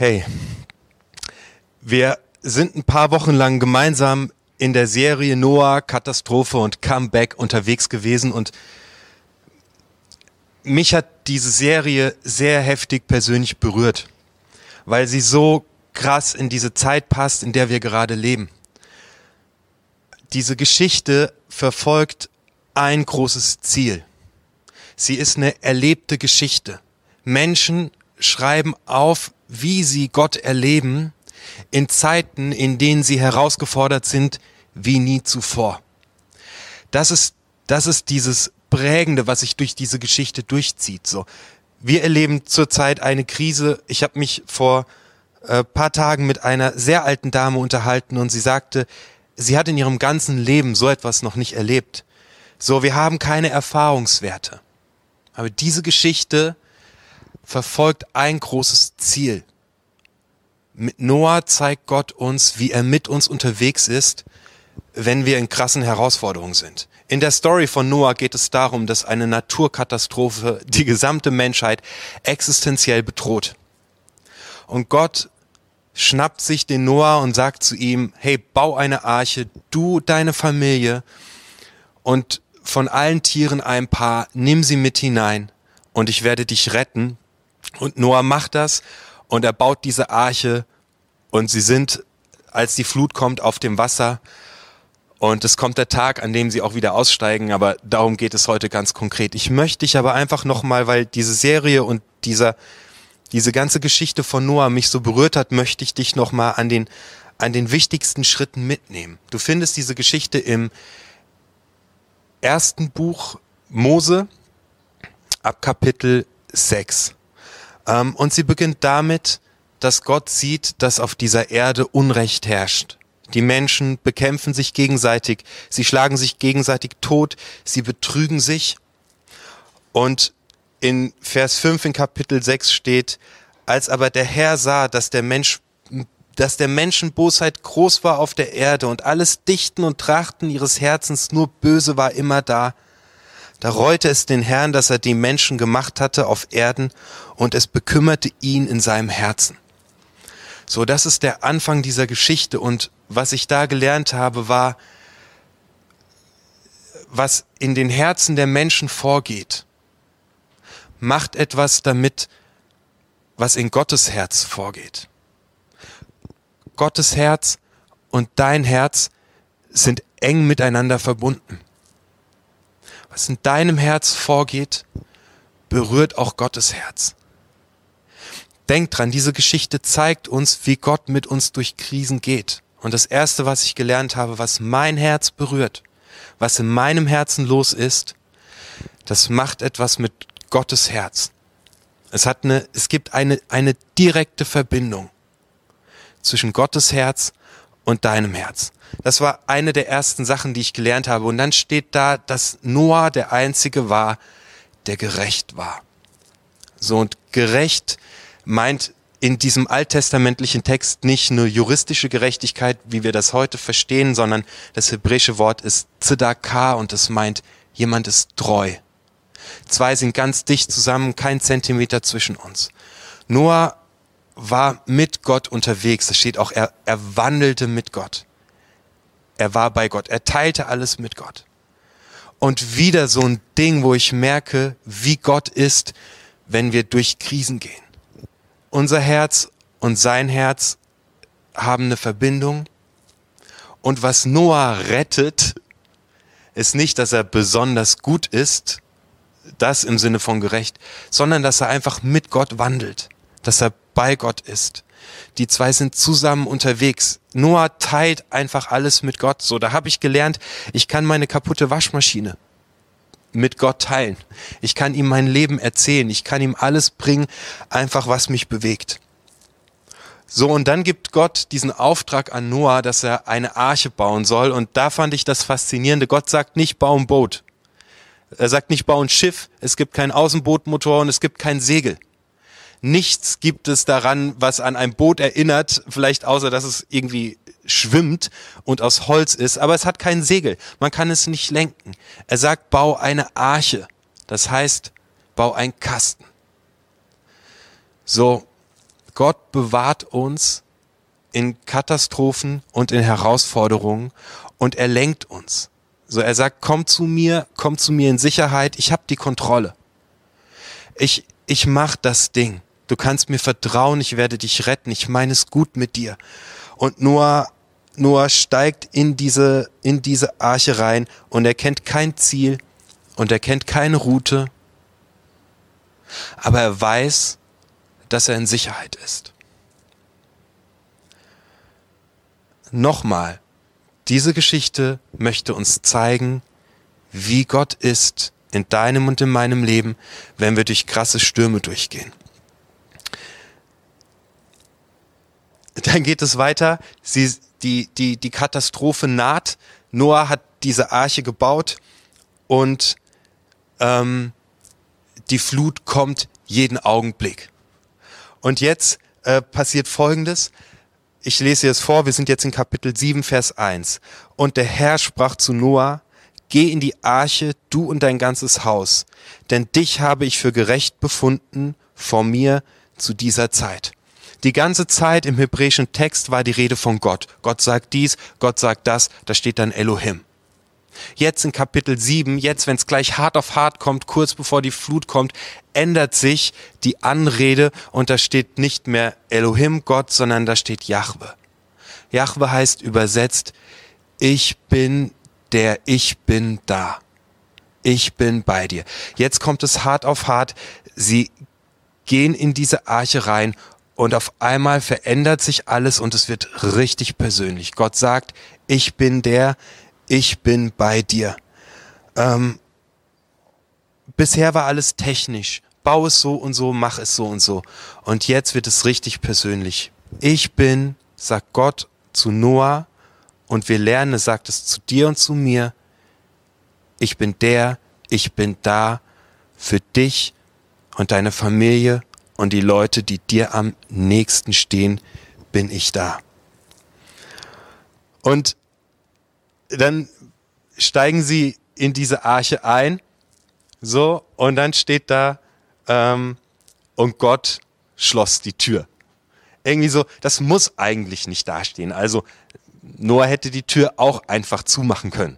Hey, wir sind ein paar Wochen lang gemeinsam in der Serie Noah, Katastrophe und Comeback unterwegs gewesen und mich hat diese Serie sehr heftig persönlich berührt, weil sie so krass in diese Zeit passt, in der wir gerade leben. Diese Geschichte verfolgt ein großes Ziel. Sie ist eine erlebte Geschichte. Menschen schreiben auf, wie sie Gott erleben in Zeiten, in denen sie herausgefordert sind wie nie zuvor. Das ist, das ist dieses Prägende, was sich durch diese Geschichte durchzieht. So, wir erleben zurzeit eine Krise. Ich habe mich vor äh, paar Tagen mit einer sehr alten Dame unterhalten und sie sagte, sie hat in ihrem ganzen Leben so etwas noch nicht erlebt. So, wir haben keine Erfahrungswerte. Aber diese Geschichte verfolgt ein großes Ziel. Mit Noah zeigt Gott uns, wie er mit uns unterwegs ist, wenn wir in krassen Herausforderungen sind. In der Story von Noah geht es darum, dass eine Naturkatastrophe die gesamte Menschheit existenziell bedroht. Und Gott schnappt sich den Noah und sagt zu ihm, hey, bau eine Arche, du, deine Familie und von allen Tieren ein paar, nimm sie mit hinein und ich werde dich retten und Noah macht das und er baut diese Arche und sie sind, als die Flut kommt, auf dem Wasser. Und es kommt der Tag, an dem sie auch wieder aussteigen, aber darum geht es heute ganz konkret. Ich möchte dich aber einfach nochmal, weil diese Serie und dieser, diese ganze Geschichte von Noah mich so berührt hat, möchte ich dich nochmal an den, an den wichtigsten Schritten mitnehmen. Du findest diese Geschichte im ersten Buch Mose ab Kapitel 6. Ähm, und sie beginnt damit, dass Gott sieht, dass auf dieser Erde Unrecht herrscht. Die Menschen bekämpfen sich gegenseitig, sie schlagen sich gegenseitig tot, sie betrügen sich. Und in Vers 5 in Kapitel 6 steht, als aber der Herr sah, dass der Mensch dass der Menschen Bosheit groß war auf der Erde und alles Dichten und Trachten ihres Herzens nur böse war immer da, da reute es den Herrn, dass er die Menschen gemacht hatte auf Erden und es bekümmerte ihn in seinem Herzen. So, das ist der Anfang dieser Geschichte und was ich da gelernt habe, war, was in den Herzen der Menschen vorgeht, macht etwas damit, was in Gottes Herz vorgeht. Gottes Herz und dein Herz sind eng miteinander verbunden was in deinem Herz vorgeht, berührt auch Gottes Herz. Denk dran, diese Geschichte zeigt uns, wie Gott mit uns durch Krisen geht. Und das Erste, was ich gelernt habe, was mein Herz berührt, was in meinem Herzen los ist, das macht etwas mit Gottes Herz. Es hat eine, es gibt eine, eine direkte Verbindung zwischen Gottes Herz und deinem Herz. Das war eine der ersten Sachen, die ich gelernt habe. Und dann steht da, dass Noah der Einzige war, der gerecht war. So und gerecht meint in diesem alttestamentlichen Text nicht nur juristische Gerechtigkeit, wie wir das heute verstehen, sondern das hebräische Wort ist Tzedakah und es meint, jemand ist treu. Zwei sind ganz dicht zusammen, kein Zentimeter zwischen uns. Noah war mit Gott unterwegs. Es steht auch, er, er wandelte mit Gott. Er war bei Gott. Er teilte alles mit Gott. Und wieder so ein Ding, wo ich merke, wie Gott ist, wenn wir durch Krisen gehen. Unser Herz und sein Herz haben eine Verbindung. Und was Noah rettet, ist nicht, dass er besonders gut ist, das im Sinne von gerecht, sondern dass er einfach mit Gott wandelt, dass er bei Gott ist. Die zwei sind zusammen unterwegs. Noah teilt einfach alles mit Gott. So, da habe ich gelernt, ich kann meine kaputte Waschmaschine mit Gott teilen. Ich kann ihm mein Leben erzählen. Ich kann ihm alles bringen, einfach was mich bewegt. So, und dann gibt Gott diesen Auftrag an Noah, dass er eine Arche bauen soll. Und da fand ich das Faszinierende. Gott sagt nicht, bau ein Boot. Er sagt nicht, bau ein Schiff. Es gibt keinen Außenbootmotor und es gibt kein Segel. Nichts gibt es daran, was an ein Boot erinnert, vielleicht außer dass es irgendwie schwimmt und aus Holz ist, aber es hat kein Segel. Man kann es nicht lenken. Er sagt, bau eine Arche. Das heißt, bau einen Kasten. So, Gott bewahrt uns in Katastrophen und in Herausforderungen und er lenkt uns. So er sagt, komm zu mir, komm zu mir in Sicherheit, ich habe die Kontrolle. Ich ich mach das Ding. Du kannst mir vertrauen, ich werde dich retten, ich meine es gut mit dir. Und Noah Noah steigt in diese in diese Arche rein und er kennt kein Ziel und er kennt keine Route. Aber er weiß, dass er in Sicherheit ist. Nochmal, diese Geschichte möchte uns zeigen, wie Gott ist in deinem und in meinem Leben, wenn wir durch krasse Stürme durchgehen. Dann geht es weiter. Sie, die, die, die Katastrophe naht. Noah hat diese Arche gebaut und ähm, die Flut kommt jeden Augenblick. Und jetzt äh, passiert Folgendes. Ich lese jetzt vor, wir sind jetzt in Kapitel 7, Vers 1. Und der Herr sprach zu Noah, Geh in die Arche, du und dein ganzes Haus, denn dich habe ich für gerecht befunden vor mir zu dieser Zeit. Die ganze Zeit im hebräischen Text war die Rede von Gott. Gott sagt dies, Gott sagt das, da steht dann Elohim. Jetzt in Kapitel 7, jetzt wenn es gleich hart auf hart kommt, kurz bevor die Flut kommt, ändert sich die Anrede und da steht nicht mehr Elohim Gott, sondern da steht Jahwe. Jahwe heißt übersetzt, ich bin der Ich bin da. Ich bin bei dir. Jetzt kommt es hart auf hart. Sie gehen in diese Arche rein und auf einmal verändert sich alles und es wird richtig persönlich. Gott sagt, ich bin der, ich bin bei dir. Ähm, bisher war alles technisch. Bau es so und so, mach es so und so. Und jetzt wird es richtig persönlich. Ich bin, sagt Gott zu Noah, und wir lernen, sagt es zu dir und zu mir, ich bin der, ich bin da für dich und deine Familie und die Leute, die dir am nächsten stehen, bin ich da. Und dann steigen sie in diese Arche ein, so, und dann steht da, ähm, und Gott schloss die Tür. Irgendwie so, das muss eigentlich nicht dastehen. Also Noah hätte die Tür auch einfach zumachen können.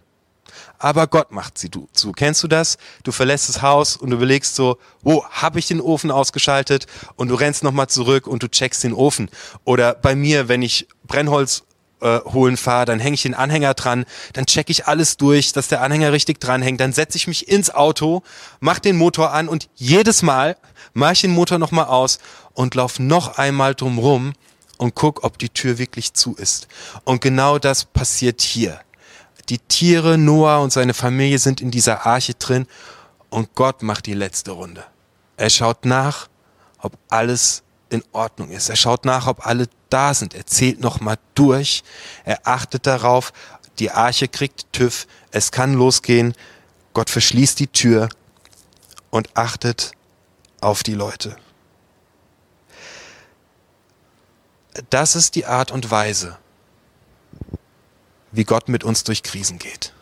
Aber Gott macht sie zu. Kennst du das? Du verlässt das Haus und du überlegst so, wo habe ich den Ofen ausgeschaltet? Und du rennst nochmal zurück und du checkst den Ofen. Oder bei mir, wenn ich Brennholz äh, holen fahre, dann hänge ich den Anhänger dran, dann checke ich alles durch, dass der Anhänger richtig dranhängt, dann setze ich mich ins Auto, mach den Motor an und jedes Mal mache ich den Motor nochmal aus und lauf noch einmal drumrum und guck, ob die Tür wirklich zu ist. Und genau das passiert hier. Die Tiere, Noah und seine Familie sind in dieser Arche drin und Gott macht die letzte Runde. Er schaut nach, ob alles in Ordnung ist. Er schaut nach, ob alle da sind. Er zählt nochmal durch. Er achtet darauf. Die Arche kriegt TÜV. Es kann losgehen. Gott verschließt die Tür und achtet auf die Leute. Das ist die Art und Weise, wie Gott mit uns durch Krisen geht.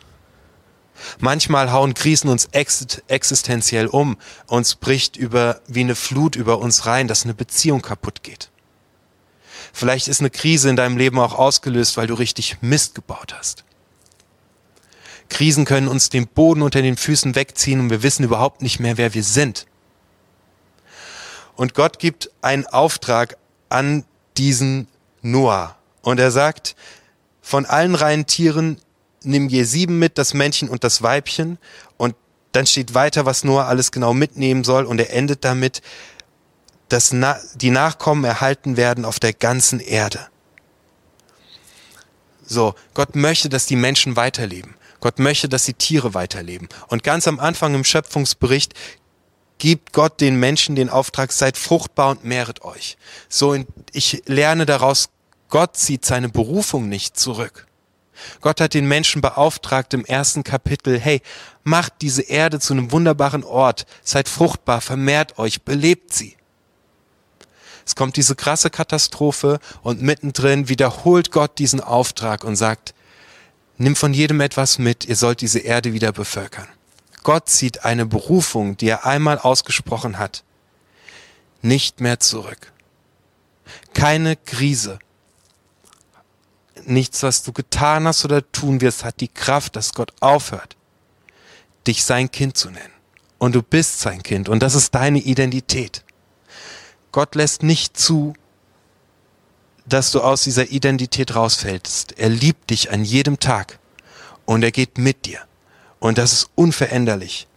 Manchmal hauen Krisen uns existenziell um, uns bricht über, wie eine Flut über uns rein, dass eine Beziehung kaputt geht. Vielleicht ist eine Krise in deinem Leben auch ausgelöst, weil du richtig Mist gebaut hast. Krisen können uns den Boden unter den Füßen wegziehen und wir wissen überhaupt nicht mehr, wer wir sind. Und Gott gibt einen Auftrag an diesen Noah. Und er sagt, von allen reinen Tieren nimm je sieben mit, das Männchen und das Weibchen. Und dann steht weiter, was Noah alles genau mitnehmen soll. Und er endet damit, dass die Nachkommen erhalten werden auf der ganzen Erde. So, Gott möchte, dass die Menschen weiterleben. Gott möchte, dass die Tiere weiterleben. Und ganz am Anfang im Schöpfungsbericht gibt Gott den Menschen den Auftrag, seid fruchtbar und mehret euch. So, ich lerne daraus, Gott zieht seine Berufung nicht zurück. Gott hat den Menschen beauftragt im ersten Kapitel, hey, macht diese Erde zu einem wunderbaren Ort, seid fruchtbar, vermehrt euch, belebt sie. Es kommt diese krasse Katastrophe und mittendrin wiederholt Gott diesen Auftrag und sagt, nimm von jedem etwas mit, ihr sollt diese Erde wieder bevölkern. Gott zieht eine Berufung, die er einmal ausgesprochen hat, nicht mehr zurück. Keine Krise. Nichts, was du getan hast oder tun wirst, hat die Kraft, dass Gott aufhört, dich sein Kind zu nennen. Und du bist sein Kind und das ist deine Identität. Gott lässt nicht zu, dass du aus dieser Identität rausfällst. Er liebt dich an jedem Tag und er geht mit dir. Und das ist unveränderlich.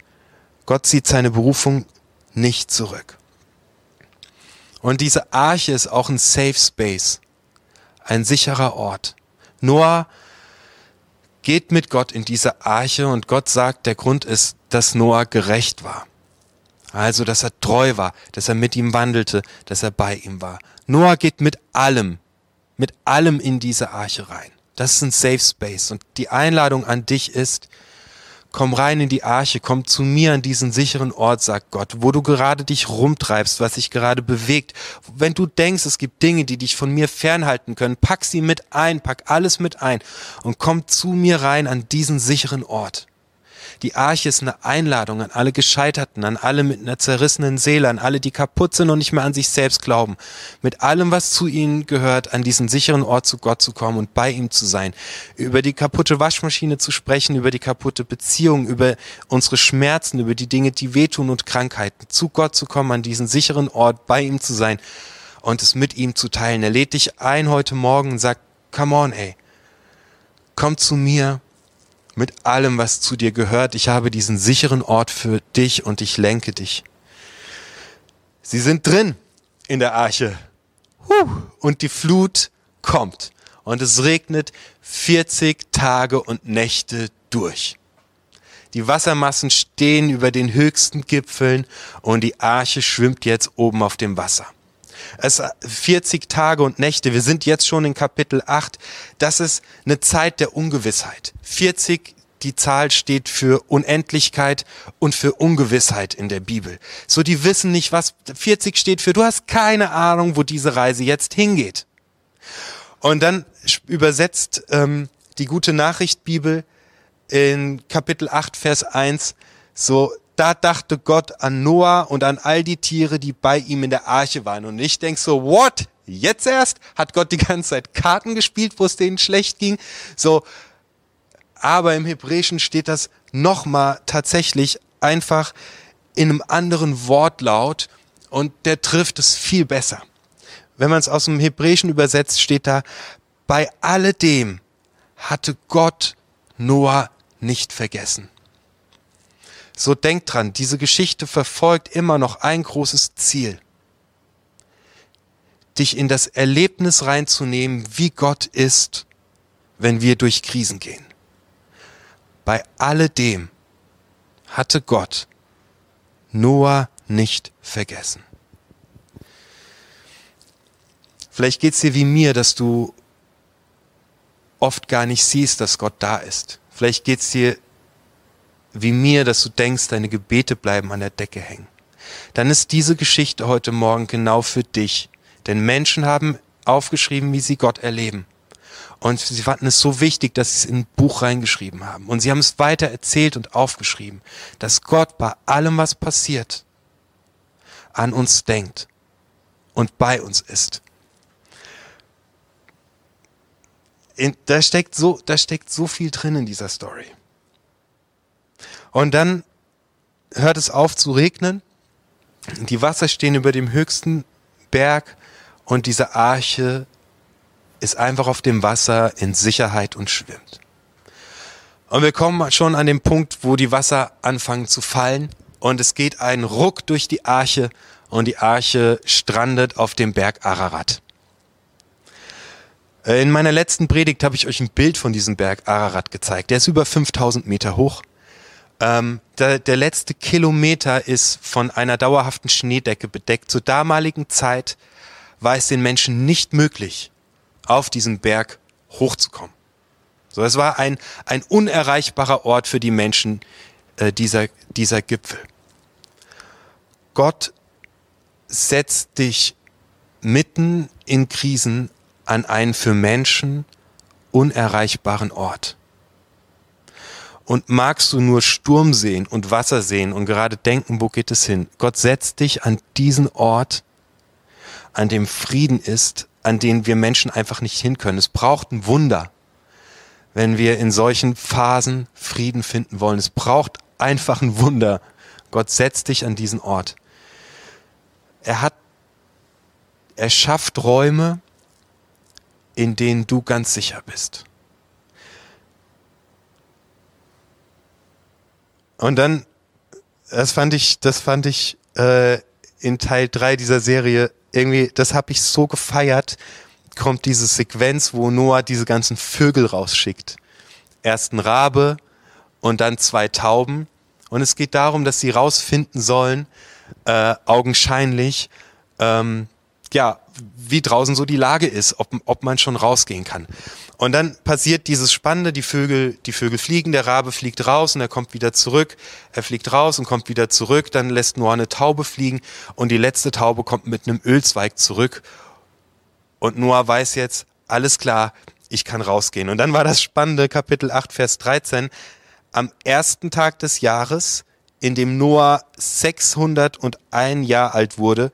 Gott zieht seine Berufung nicht zurück. Und diese Arche ist auch ein Safe Space, ein sicherer Ort. Noah geht mit Gott in diese Arche und Gott sagt, der Grund ist, dass Noah gerecht war. Also, dass er treu war, dass er mit ihm wandelte, dass er bei ihm war. Noah geht mit allem, mit allem in diese Arche rein. Das ist ein Safe Space. Und die Einladung an dich ist, komm rein in die Arche, komm zu mir an diesen sicheren Ort, sagt Gott, wo du gerade dich rumtreibst, was sich gerade bewegt. Wenn du denkst, es gibt Dinge, die dich von mir fernhalten können, pack sie mit ein, pack alles mit ein und komm zu mir rein an diesen sicheren Ort. Die Arche ist eine Einladung an alle Gescheiterten, an alle mit einer zerrissenen Seele, an alle, die kaputt sind und nicht mehr an sich selbst glauben. Mit allem, was zu ihnen gehört, an diesen sicheren Ort zu Gott zu kommen und bei ihm zu sein. Über die kaputte Waschmaschine zu sprechen, über die kaputte Beziehung, über unsere Schmerzen, über die Dinge, die wehtun und Krankheiten. Zu Gott zu kommen, an diesen sicheren Ort, bei ihm zu sein und es mit ihm zu teilen. Er lädt dich ein heute Morgen und sagt, come on, ey. Komm zu mir, mit allem, was zu dir gehört. Ich habe diesen sicheren Ort für dich und ich lenke dich. Sie sind drin in der Arche. Und die Flut kommt. Und es regnet 40 Tage und Nächte durch. Die Wassermassen stehen über den höchsten Gipfeln und die Arche schwimmt jetzt oben auf dem Wasser. Es 40 Tage und Nächte. Wir sind jetzt schon in Kapitel 8. Das ist eine Zeit der Ungewissheit. 40 die Zahl steht für Unendlichkeit und für Ungewissheit in der Bibel. So, die wissen nicht, was 40 steht für. Du hast keine Ahnung, wo diese Reise jetzt hingeht. Und dann übersetzt ähm, die gute Nachricht Bibel in Kapitel 8, Vers 1 so, da dachte Gott an Noah und an all die Tiere, die bei ihm in der Arche waren. Und ich denk so, what? Jetzt erst? Hat Gott die ganze Zeit Karten gespielt, wo es denen schlecht ging? So, aber im Hebräischen steht das nochmal tatsächlich einfach in einem anderen Wortlaut und der trifft es viel besser. Wenn man es aus dem Hebräischen übersetzt, steht da, bei alledem hatte Gott Noah nicht vergessen. So denkt dran, diese Geschichte verfolgt immer noch ein großes Ziel. Dich in das Erlebnis reinzunehmen, wie Gott ist, wenn wir durch Krisen gehen. Bei alledem hatte Gott Noah nicht vergessen. Vielleicht geht es dir wie mir, dass du oft gar nicht siehst, dass Gott da ist. Vielleicht geht es dir wie mir, dass du denkst, deine Gebete bleiben an der Decke hängen, dann ist diese Geschichte heute Morgen genau für dich. Denn Menschen haben aufgeschrieben, wie sie Gott erleben. Und sie fanden es so wichtig, dass sie es in ein Buch reingeschrieben haben. Und sie haben es weiter erzählt und aufgeschrieben, dass Gott bei allem, was passiert, an uns denkt und bei uns ist. In, da steckt so, da steckt so viel drin in dieser Story. Und dann hört es auf zu regnen. Die Wasser stehen über dem höchsten Berg und diese Arche ist einfach auf dem Wasser in Sicherheit und schwimmt. Und wir kommen schon an den Punkt, wo die Wasser anfangen zu fallen und es geht ein Ruck durch die Arche und die Arche strandet auf dem Berg Ararat. Äh, in meiner letzten Predigt habe ich euch ein Bild von diesem Berg Ararat gezeigt. Der ist über 5000 Meter hoch ähm, der, der letzte Kilometer ist von einer dauerhaften Schneedecke bedeckt. Zur damaligen Zeit war es den Menschen nicht möglich, auf diesen Berg hochzukommen. So, es war ein, ein unerreichbarer Ort für die Menschen, äh, dieser, dieser Gipfel. Gott setzt dich mitten in Krisen an einen für Menschen unerreichbaren Ort. Und magst du nur Sturm sehen und Wasser sehen und gerade denken, wo geht es hin? Gott setzt dich an diesen Ort, an dem Frieden ist, an den wir Menschen einfach nicht hin können. Es braucht ein Wunder, wenn wir in solchen Phasen Frieden finden wollen. Es braucht einfach ein Wunder. Gott setzt dich an diesen Ort. Er hat, er schafft Räume, in denen du ganz sicher bist. Und dann, das fand ich, das fand ich äh, in Teil 3 dieser Serie irgendwie, das habe ich so gefeiert, kommt diese Sequenz, wo Noah diese ganzen Vögel rausschickt. Erst ein Rabe und dann zwei Tauben. Und es geht darum, dass sie rausfinden sollen, äh, augenscheinlich, ähm, ja, wie draußen so die Lage ist, ob, ob man schon rausgehen kann. Und dann passiert dieses Spannende, die Vögel, die Vögel fliegen, der Rabe fliegt raus und er kommt wieder zurück, er fliegt raus und kommt wieder zurück, dann lässt Noah eine Taube fliegen und die letzte Taube kommt mit einem Ölzweig zurück und Noah weiß jetzt, alles klar, ich kann rausgehen. Und dann war das spannende Kapitel 8, Vers 13, am ersten Tag des Jahres, in dem Noah 601 Jahr alt wurde,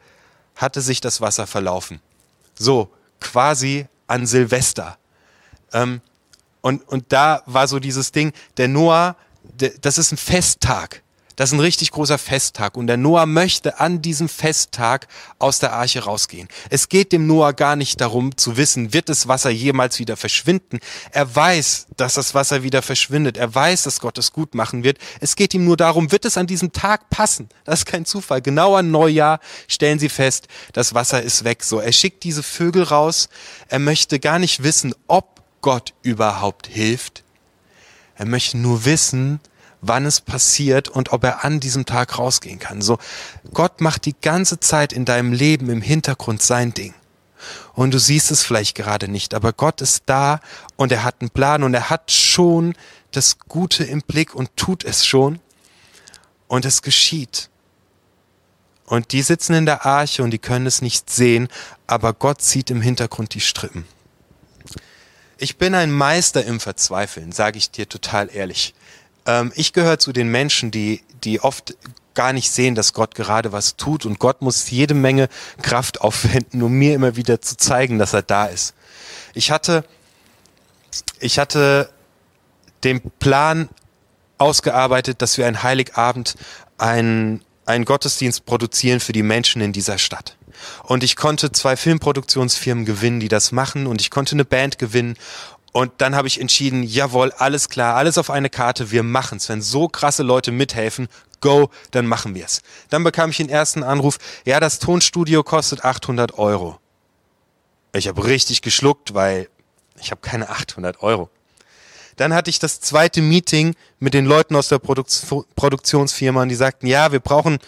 hatte sich das Wasser verlaufen. So, quasi an Silvester. Ähm, und, und da war so dieses Ding, der Noah, der, das ist ein Festtag. Das ist ein richtig großer Festtag und der Noah möchte an diesem Festtag aus der Arche rausgehen. Es geht dem Noah gar nicht darum zu wissen, wird das Wasser jemals wieder verschwinden. Er weiß, dass das Wasser wieder verschwindet. Er weiß, dass Gott es gut machen wird. Es geht ihm nur darum, wird es an diesem Tag passen? Das ist kein Zufall. Genau an Neujahr stellen sie fest, das Wasser ist weg. So, er schickt diese Vögel raus. Er möchte gar nicht wissen, ob Gott überhaupt hilft. Er möchte nur wissen, wann es passiert und ob er an diesem Tag rausgehen kann. So, Gott macht die ganze Zeit in deinem Leben im Hintergrund sein Ding. Und du siehst es vielleicht gerade nicht, aber Gott ist da und er hat einen Plan und er hat schon das Gute im Blick und tut es schon. Und es geschieht. Und die sitzen in der Arche und die können es nicht sehen, aber Gott sieht im Hintergrund die Strippen. Ich bin ein Meister im Verzweifeln, sage ich dir total ehrlich. Ähm, ich gehöre zu den Menschen, die, die oft gar nicht sehen, dass Gott gerade was tut und Gott muss jede Menge Kraft aufwenden, um mir immer wieder zu zeigen, dass er da ist. Ich hatte, ich hatte den Plan ausgearbeitet, dass wir ein Heiligabend einen, einen Gottesdienst produzieren für die Menschen in dieser Stadt. Und ich konnte zwei Filmproduktionsfirmen gewinnen, die das machen und ich konnte eine Band gewinnen und dann habe ich entschieden, jawohl, alles klar, alles auf eine Karte, wir machen's. Wenn so krasse Leute mithelfen, go, dann machen wir's. Dann bekam ich den ersten Anruf, ja, das Tonstudio kostet 800 Euro. Ich habe richtig geschluckt, weil ich habe keine 800 Euro. Dann hatte ich das zweite Meeting mit den Leuten aus der Produk Produktionsfirma und die sagten, ja, wir brauchen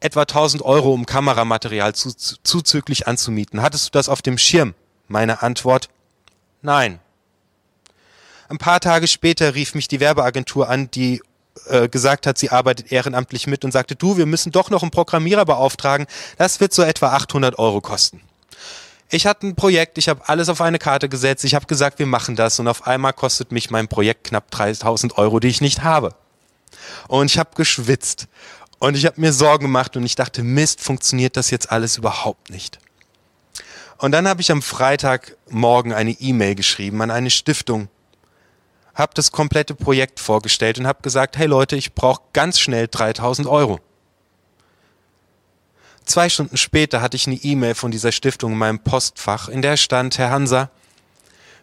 etwa 1000 Euro, um Kameramaterial zu, zuzüglich anzumieten. Hattest du das auf dem Schirm? Meine Antwort, nein. Ein paar Tage später rief mich die Werbeagentur an, die äh, gesagt hat, sie arbeitet ehrenamtlich mit und sagte, du, wir müssen doch noch einen Programmierer beauftragen. Das wird so etwa 800 Euro kosten. Ich hatte ein Projekt, ich habe alles auf eine Karte gesetzt, ich habe gesagt, wir machen das und auf einmal kostet mich mein Projekt knapp 3000 Euro, die ich nicht habe. Und ich habe geschwitzt und ich habe mir Sorgen gemacht und ich dachte, Mist, funktioniert das jetzt alles überhaupt nicht. Und dann habe ich am Freitagmorgen eine E-Mail geschrieben an eine Stiftung, habe das komplette Projekt vorgestellt und habe gesagt, hey Leute, ich brauche ganz schnell 3000 Euro. Zwei Stunden später hatte ich eine E-Mail von dieser Stiftung in meinem Postfach, in der stand, Herr Hansa,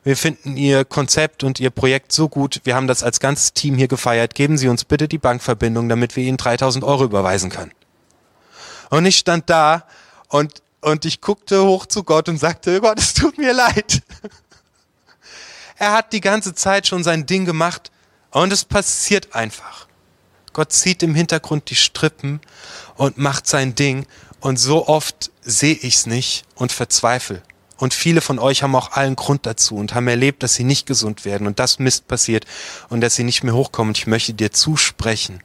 wir finden Ihr Konzept und Ihr Projekt so gut, wir haben das als ganzes Team hier gefeiert, geben Sie uns bitte die Bankverbindung, damit wir Ihnen 3000 Euro überweisen können. Und ich stand da und, und ich guckte hoch zu Gott und sagte, Gott, es tut mir leid. Er hat die ganze Zeit schon sein Ding gemacht und es passiert einfach. Gott zieht im Hintergrund die Strippen und macht sein Ding und so oft sehe ich es nicht und verzweifle. Und viele von euch haben auch allen Grund dazu und haben erlebt, dass sie nicht gesund werden und das Mist passiert und dass sie nicht mehr hochkommen. Und ich möchte dir zusprechen,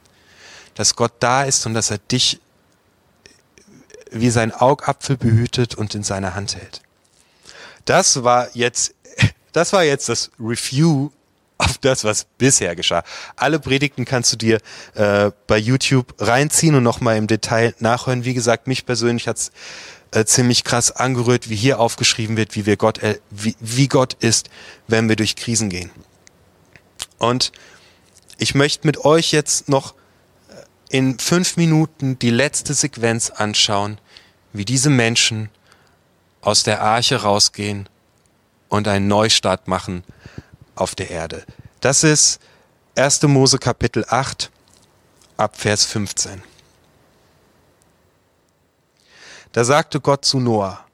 dass Gott da ist und dass er dich wie sein Augapfel behütet und in seiner Hand hält. Das war jetzt das war jetzt das Review auf das, was bisher geschah. Alle Predigten kannst du dir äh, bei YouTube reinziehen und nochmal im Detail nachhören. Wie gesagt, mich persönlich hat's äh, ziemlich krass angerührt, wie hier aufgeschrieben wird, wie, wir Gott, äh, wie, wie Gott ist, wenn wir durch Krisen gehen. Und ich möchte mit euch jetzt noch äh, in fünf Minuten die letzte Sequenz anschauen, wie diese Menschen aus der Arche rausgehen und einen Neustart machen auf der Erde. Das ist 1. Mose Kapitel 8 ab Vers 15. Da sagte Gott zu Noah,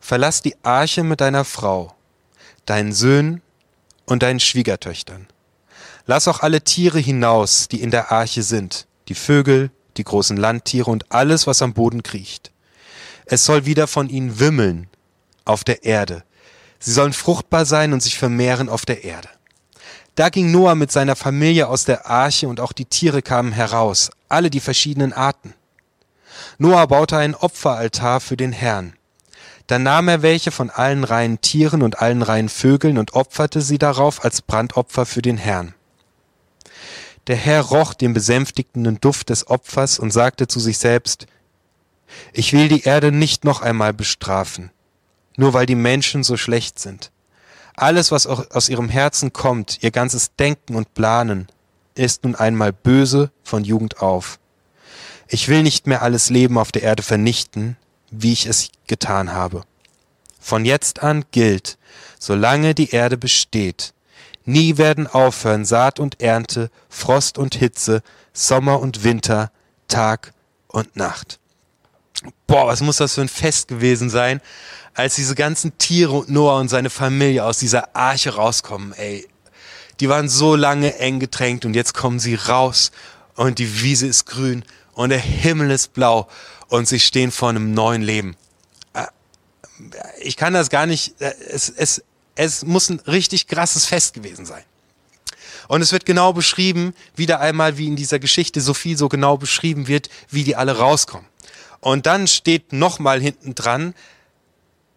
verlass die Arche mit deiner Frau, deinen Söhnen und deinen Schwiegertöchtern. Lass auch alle Tiere hinaus, die in der Arche sind, die Vögel, die großen Landtiere und alles, was am Boden kriecht. Es soll wieder von ihnen wimmeln auf der Erde. Sie sollen fruchtbar sein und sich vermehren auf der Erde. Da ging Noah mit seiner Familie aus der Arche und auch die Tiere kamen heraus, alle die verschiedenen Arten. Noah baute einen Opferaltar für den Herrn. Dann nahm er welche von allen reinen Tieren und allen reinen Vögeln und opferte sie darauf als Brandopfer für den Herrn. Der Herr roch den besänftigenden Duft des Opfers und sagte zu sich selbst, Ich will die Erde nicht noch einmal bestrafen, nur weil die Menschen so schlecht sind. Alles, was aus ihrem Herzen kommt, ihr ganzes Denken und Planen, ist nun einmal böse von Jugend auf. Ich will nicht mehr alles Leben auf der Erde vernichten, wie ich es getan habe. Von jetzt an gilt, solange die Erde besteht, nie werden aufhören Saat und Ernte, Frost und Hitze, Sommer und Winter, Tag und Nacht. Boah, was muss das für ein Fest gewesen sein, als diese ganzen Tiere und Noah und seine Familie aus dieser Arche rauskommen, ey. Die waren so lange eng getränkt und jetzt kommen sie raus und die Wiese ist grün und der Himmel ist blau und sie stehen vor einem neuen Leben. Äh, ich kann das gar nicht, äh, es, es, es muss ein richtig krasses Fest gewesen sein. Und es wird genau beschrieben, wieder einmal wie in dieser Geschichte so viel so genau beschrieben wird, wie die alle rauskommen. Und dann steht nochmal hinten dran,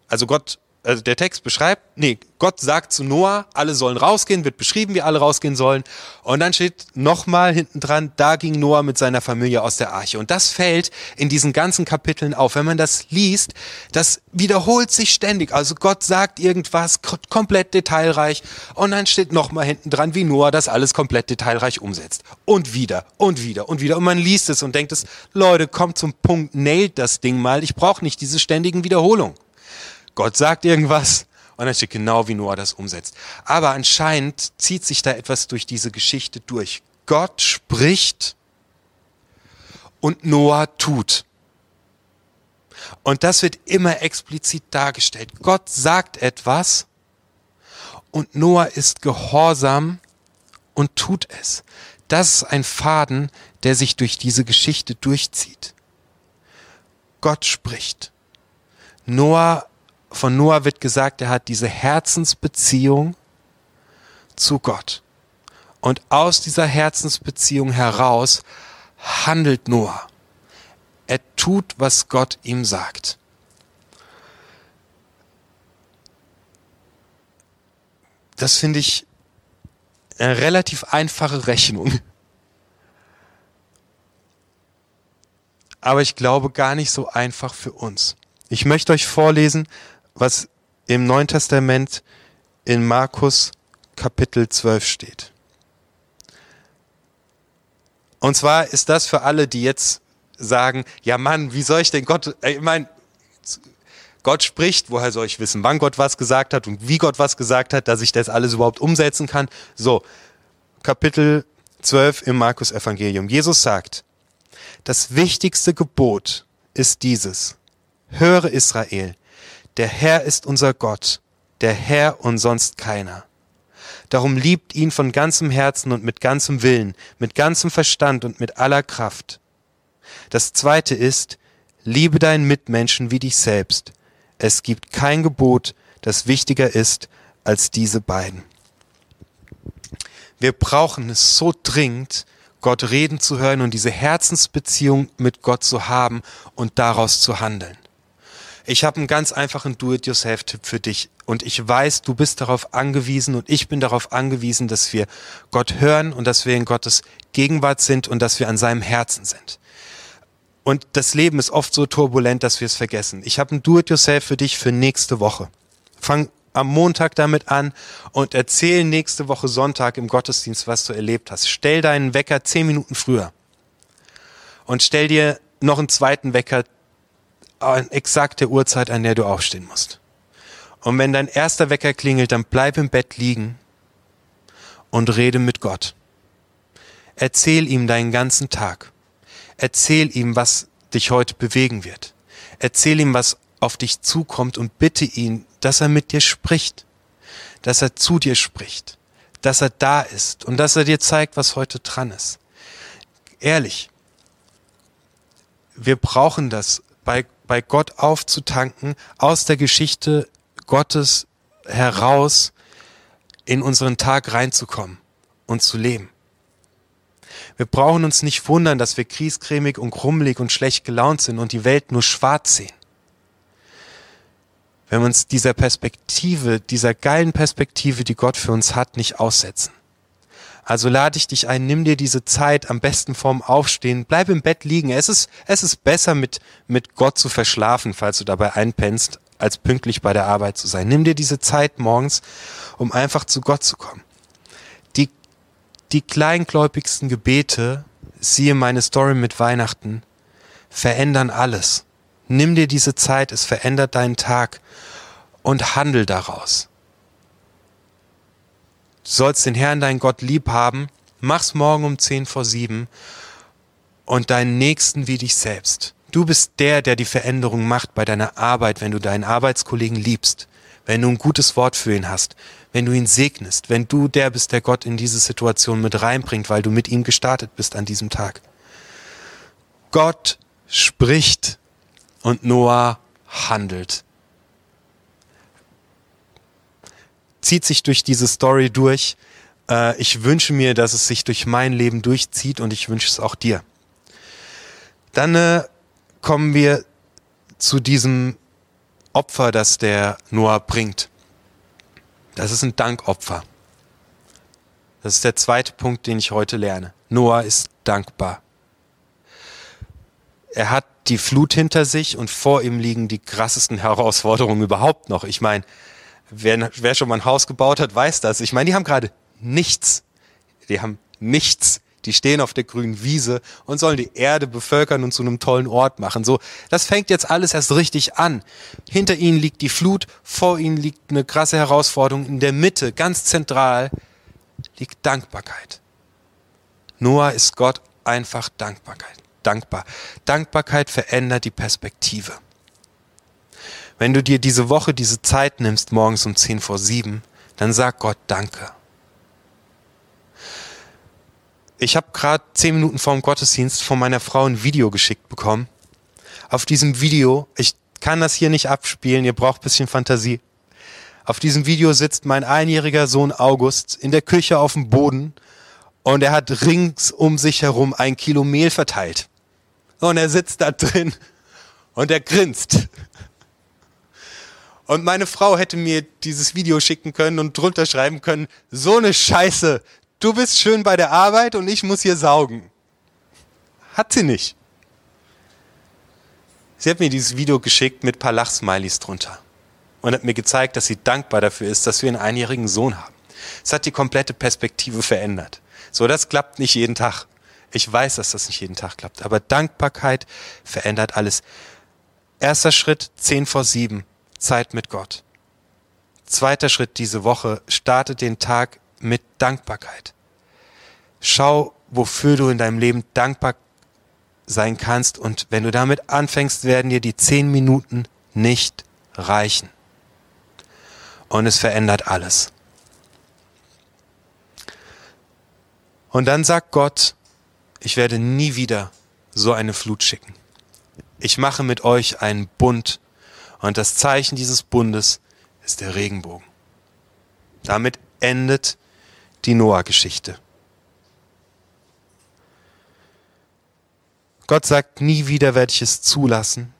also Gott also der Text beschreibt, nee, Gott sagt zu Noah, alle sollen rausgehen, wird beschrieben, wie alle rausgehen sollen. Und dann steht nochmal hinten dran, da ging Noah mit seiner Familie aus der Arche. Und das fällt in diesen ganzen Kapiteln auf. Wenn man das liest, das wiederholt sich ständig. Also Gott sagt irgendwas komplett detailreich und dann steht nochmal hinten dran, wie Noah das alles komplett detailreich umsetzt. Und wieder und wieder und wieder. Und man liest es und denkt es, Leute, kommt zum Punkt, nailt das Ding mal. Ich brauche nicht diese ständigen Wiederholungen. Gott sagt irgendwas und dann steht genau, wie Noah das umsetzt. Aber anscheinend zieht sich da etwas durch diese Geschichte durch. Gott spricht und Noah tut. Und das wird immer explizit dargestellt. Gott sagt etwas und Noah ist gehorsam und tut es. Das ist ein Faden, der sich durch diese Geschichte durchzieht. Gott spricht. Noah von Noah wird gesagt, er hat diese Herzensbeziehung zu Gott. Und aus dieser Herzensbeziehung heraus handelt Noah. Er tut, was Gott ihm sagt. Das finde ich eine relativ einfache Rechnung. Aber ich glaube gar nicht so einfach für uns. Ich möchte euch vorlesen, was im Neuen Testament in Markus Kapitel 12 steht. Und zwar ist das für alle, die jetzt sagen, ja Mann, wie soll ich denn Gott, ich meine, Gott spricht, woher soll ich wissen, wann Gott was gesagt hat und wie Gott was gesagt hat, dass ich das alles überhaupt umsetzen kann. So, Kapitel 12 im Markus Evangelium. Jesus sagt, das wichtigste Gebot ist dieses. Höre Israel, der Herr ist unser Gott, der Herr und sonst keiner. Darum liebt ihn von ganzem Herzen und mit ganzem Willen, mit ganzem Verstand und mit aller Kraft. Das zweite ist, liebe deinen Mitmenschen wie dich selbst. Es gibt kein Gebot, das wichtiger ist als diese beiden. Wir brauchen es so dringend, Gott reden zu hören und diese Herzensbeziehung mit Gott zu haben und daraus zu handeln. Ich habe einen ganz einfachen Do-it-yourself-Tipp für dich und ich weiß, du bist darauf angewiesen und ich bin darauf angewiesen, dass wir Gott hören und dass wir in Gottes Gegenwart sind und dass wir an seinem Herzen sind. Und das Leben ist oft so turbulent, dass wir es vergessen. Ich habe ein Do-it-yourself für dich für nächste Woche. Fang am Montag damit an und erzähl nächste Woche Sonntag im Gottesdienst, was du erlebt hast. Stell deinen Wecker zehn Minuten früher. Und stell dir noch einen zweiten Wecker an exakt der Uhrzeit, an der du aufstehen musst. Und wenn dein erster Wecker klingelt, dann bleib im Bett liegen und rede mit Gott. Erzähl ihm deinen ganzen Tag. Erzähl ihm, was dich heute bewegen wird. Erzähl ihm, was auf dich zukommt und bitte ihn, dass er mit dir spricht, dass er zu dir spricht, dass er da ist und dass er dir zeigt, was heute dran ist. Ehrlich, wir brauchen das, bei, bei Gott aufzutanken, aus der Geschichte Gottes heraus in unseren Tag reinzukommen und zu leben. Wir brauchen uns nicht wundern, dass wir kriescremig und krummelig und schlecht gelaunt sind und die Welt nur schwarz sehen. Wenn wir uns dieser Perspektive, dieser geilen Perspektive, die Gott für uns hat, nicht aussetzen. Also lade ich dich ein, nimm dir diese Zeit am besten vorm Aufstehen, bleib im Bett liegen. Es ist, es ist besser mit, mit Gott zu verschlafen, falls du dabei einpennst, als pünktlich bei der Arbeit zu sein. Nimm dir diese Zeit morgens, um einfach zu Gott zu kommen. Die, die kleingläubigsten Gebete, siehe meine Story mit Weihnachten, verändern alles. Nimm dir diese Zeit, es verändert deinen Tag und handel daraus. Du sollst den Herrn, dein Gott, lieb haben. Mach's morgen um zehn vor sieben und deinen Nächsten wie dich selbst. Du bist der, der die Veränderung macht bei deiner Arbeit, wenn du deinen Arbeitskollegen liebst, wenn du ein gutes Wort für ihn hast, wenn du ihn segnest, wenn du der bist, der Gott in diese Situation mit reinbringt, weil du mit ihm gestartet bist an diesem Tag. Gott spricht und Noah handelt. Zieht sich durch diese Story durch. Äh, ich wünsche mir, dass es sich durch mein Leben durchzieht und ich wünsche es auch dir. Dann äh, kommen wir zu diesem Opfer, das der Noah bringt. Das ist ein Dankopfer. Das ist der zweite Punkt, den ich heute lerne. Noah ist dankbar. Er hat die Flut hinter sich und vor ihm liegen die krassesten Herausforderungen überhaupt noch. Ich meine, wer, wer schon mal ein Haus gebaut hat, weiß das. Ich meine, die haben gerade nichts. Die haben nichts. Die stehen auf der grünen Wiese und sollen die Erde bevölkern und zu einem tollen Ort machen. So, das fängt jetzt alles erst richtig an. Hinter ihnen liegt die Flut, vor ihnen liegt eine krasse Herausforderung. In der Mitte, ganz zentral, liegt Dankbarkeit. Noah ist Gott einfach Dankbarkeit. Dankbar. Dankbarkeit verändert die Perspektive. Wenn du dir diese Woche diese Zeit nimmst, morgens um 10 vor 7, dann sag Gott Danke. Ich habe gerade zehn Minuten vor dem Gottesdienst von meiner Frau ein Video geschickt bekommen. Auf diesem Video, ich kann das hier nicht abspielen, ihr braucht bisschen Fantasie. Auf diesem Video sitzt mein einjähriger Sohn August in der Küche auf dem Boden und er hat rings um sich herum ein Kilo Mehl verteilt. Und er sitzt da drin und er grinst. Und meine Frau hätte mir dieses Video schicken können und drunter schreiben können, so eine Scheiße, du bist schön bei der Arbeit und ich muss hier saugen. Hat sie nicht. Sie hat mir dieses Video geschickt mit paar Lachsmilies drunter und hat mir gezeigt, dass sie dankbar dafür ist, dass wir einen einjährigen Sohn haben. Es hat die komplette Perspektive verändert. So, das klappt nicht jeden Tag. Ich weiß, dass das nicht jeden Tag klappt, aber Dankbarkeit verändert alles. Erster Schritt, 10 vor 7. Zeit mit Gott. Zweiter Schritt diese Woche, starte den Tag mit Dankbarkeit. Schau, wofür du in deinem Leben dankbar sein kannst und wenn du damit anfängst, werden dir die zehn Minuten nicht reichen. Und es verändert alles. Und dann sagt Gott, ich werde nie wieder so eine Flut schicken. Ich mache mit euch einen Bund und das Zeichen dieses Bundes ist der Regenbogen. Damit endet die Noah-Geschichte. Gott sagt, nie wieder werde ich es zulassen,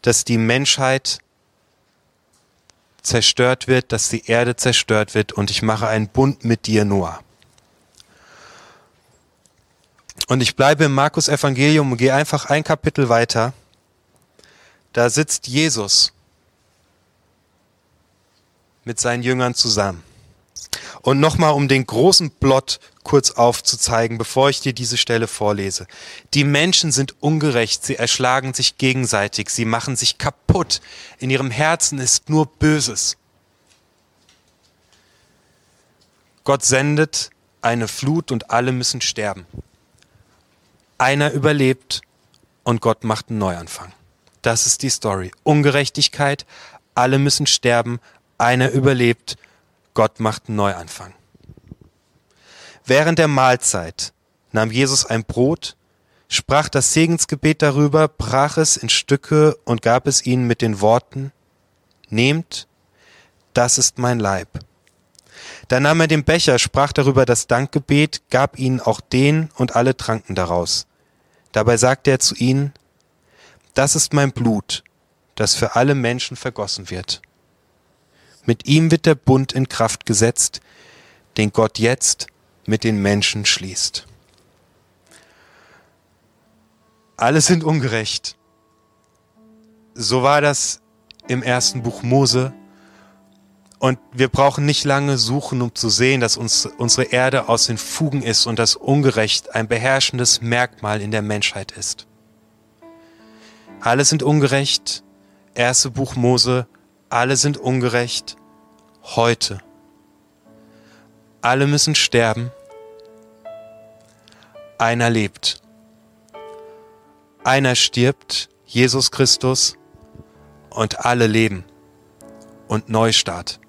dass die Menschheit zerstört wird, dass die Erde zerstört wird und ich mache einen Bund mit dir, Noah. Und ich bleibe im Markus Evangelium und gehe einfach ein Kapitel weiter. Da sitzt Jesus mit seinen Jüngern zusammen. Und nochmal, um den großen Plot kurz aufzuzeigen, bevor ich dir diese Stelle vorlese. Die Menschen sind ungerecht, sie erschlagen sich gegenseitig, sie machen sich kaputt. In ihrem Herzen ist nur Böses. Gott sendet eine Flut und alle müssen sterben. Einer überlebt und Gott macht einen Neuanfang. Das ist die Story. Ungerechtigkeit, alle müssen sterben, einer überlebt Gott macht einen Neuanfang. Während der Mahlzeit nahm Jesus ein Brot, sprach das Segensgebet darüber, brach es in Stücke und gab es ihnen mit den Worten, Nehmt, das ist mein Leib. Dann nahm er den Becher, sprach darüber das Dankgebet, gab ihnen auch den und alle tranken daraus. Dabei sagte er zu ihnen, Das ist mein Blut, das für alle Menschen vergossen wird. Mit ihm wird der Bund in Kraft gesetzt, den Gott jetzt mit den Menschen schließt. Alle sind ungerecht. So war das im ersten Buch Mose. Und wir brauchen nicht lange suchen, um zu sehen, dass uns unsere Erde aus den Fugen ist und dass Ungerecht ein beherrschendes Merkmal in der Menschheit ist. Alle sind ungerecht. Erste Buch Mose alle sind ungerecht, heute. Alle müssen sterben, einer lebt. Einer stirbt, Jesus Christus, und alle leben und Neustart.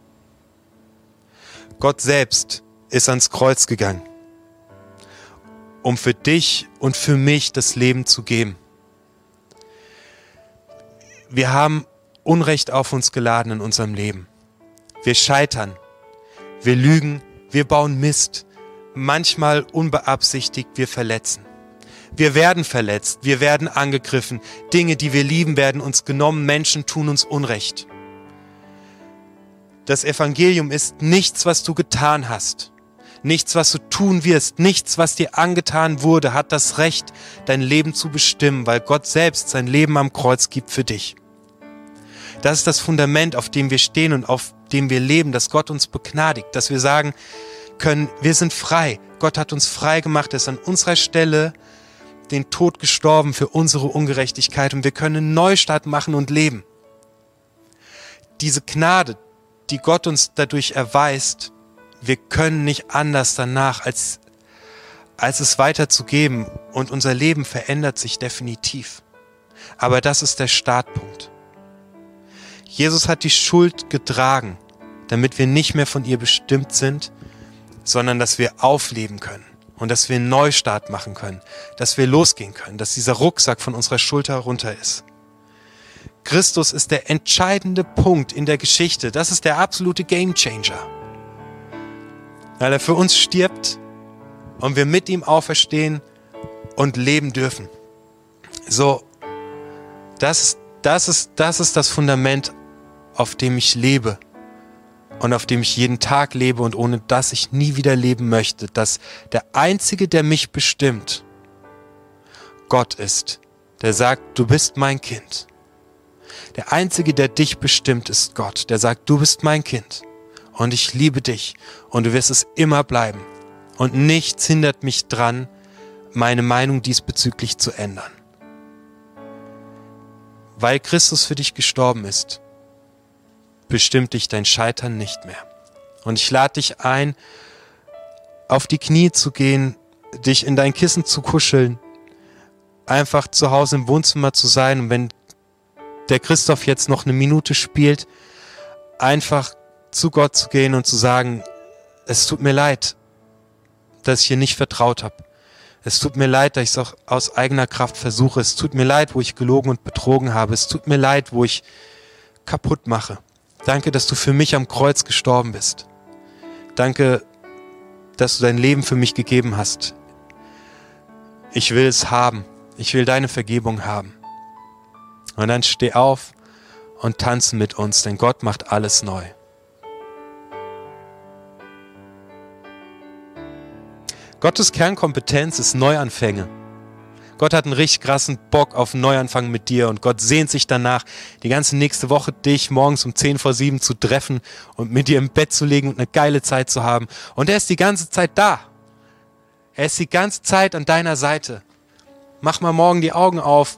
Gott selbst ist ans Kreuz gegangen, um für dich und für mich das Leben zu geben. Wir haben Unrecht auf uns geladen in unserem Leben. Wir scheitern. Wir lügen. Wir bauen Mist. Manchmal unbeabsichtigt. Wir verletzen. Wir werden verletzt. Wir werden angegriffen. Dinge, die wir lieben, werden uns genommen. Menschen tun uns Unrecht. Das Evangelium ist nichts, was du getan hast. Nichts, was du tun wirst, nichts, was dir angetan wurde, hat das Recht, dein Leben zu bestimmen, weil Gott selbst sein Leben am Kreuz gibt für dich. Das ist das Fundament, auf dem wir stehen und auf dem wir leben, dass Gott uns begnadigt, dass wir sagen können, wir sind frei. Gott hat uns frei gemacht, er ist an unserer Stelle den Tod gestorben für unsere Ungerechtigkeit und wir können einen Neustart machen und leben. Diese Gnade, die Gott uns dadurch erweist, wir können nicht anders danach, als, als es weiterzugeben und unser Leben verändert sich definitiv. Aber das ist der Startpunkt. Jesus hat die Schuld getragen, damit wir nicht mehr von ihr bestimmt sind, sondern dass wir aufleben können und dass wir einen Neustart machen können, dass wir losgehen können, dass dieser Rucksack von unserer Schulter runter ist. Christus ist der entscheidende Punkt in der Geschichte. Das ist der absolute Gamechanger. Weil er für uns stirbt und wir mit ihm auferstehen und leben dürfen. So, das, das, ist, das ist das Fundament auf dem ich lebe und auf dem ich jeden Tag lebe und ohne das ich nie wieder leben möchte, dass der Einzige, der mich bestimmt, Gott ist, der sagt, du bist mein Kind. Der Einzige, der dich bestimmt, ist Gott, der sagt, du bist mein Kind und ich liebe dich und du wirst es immer bleiben. Und nichts hindert mich dran, meine Meinung diesbezüglich zu ändern. Weil Christus für dich gestorben ist, bestimmt dich dein Scheitern nicht mehr. Und ich lade dich ein, auf die Knie zu gehen, dich in dein Kissen zu kuscheln, einfach zu Hause im Wohnzimmer zu sein und wenn der Christoph jetzt noch eine Minute spielt, einfach zu Gott zu gehen und zu sagen, es tut mir leid, dass ich hier nicht vertraut habe. Es tut mir leid, dass ich es auch aus eigener Kraft versuche. Es tut mir leid, wo ich gelogen und betrogen habe. Es tut mir leid, wo ich kaputt mache. Danke, dass du für mich am Kreuz gestorben bist. Danke, dass du dein Leben für mich gegeben hast. Ich will es haben. Ich will deine Vergebung haben. Und dann steh auf und tanze mit uns, denn Gott macht alles neu. Gottes Kernkompetenz ist Neuanfänge. Gott hat einen richtig krassen Bock auf einen Neuanfang mit dir und Gott sehnt sich danach, die ganze nächste Woche dich morgens um 10 vor 7 zu treffen und mit dir im Bett zu legen und eine geile Zeit zu haben. Und er ist die ganze Zeit da. Er ist die ganze Zeit an deiner Seite. Mach mal morgen die Augen auf.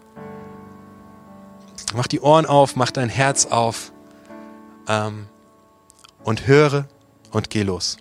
Mach die Ohren auf, mach dein Herz auf. Ähm, und höre und geh los.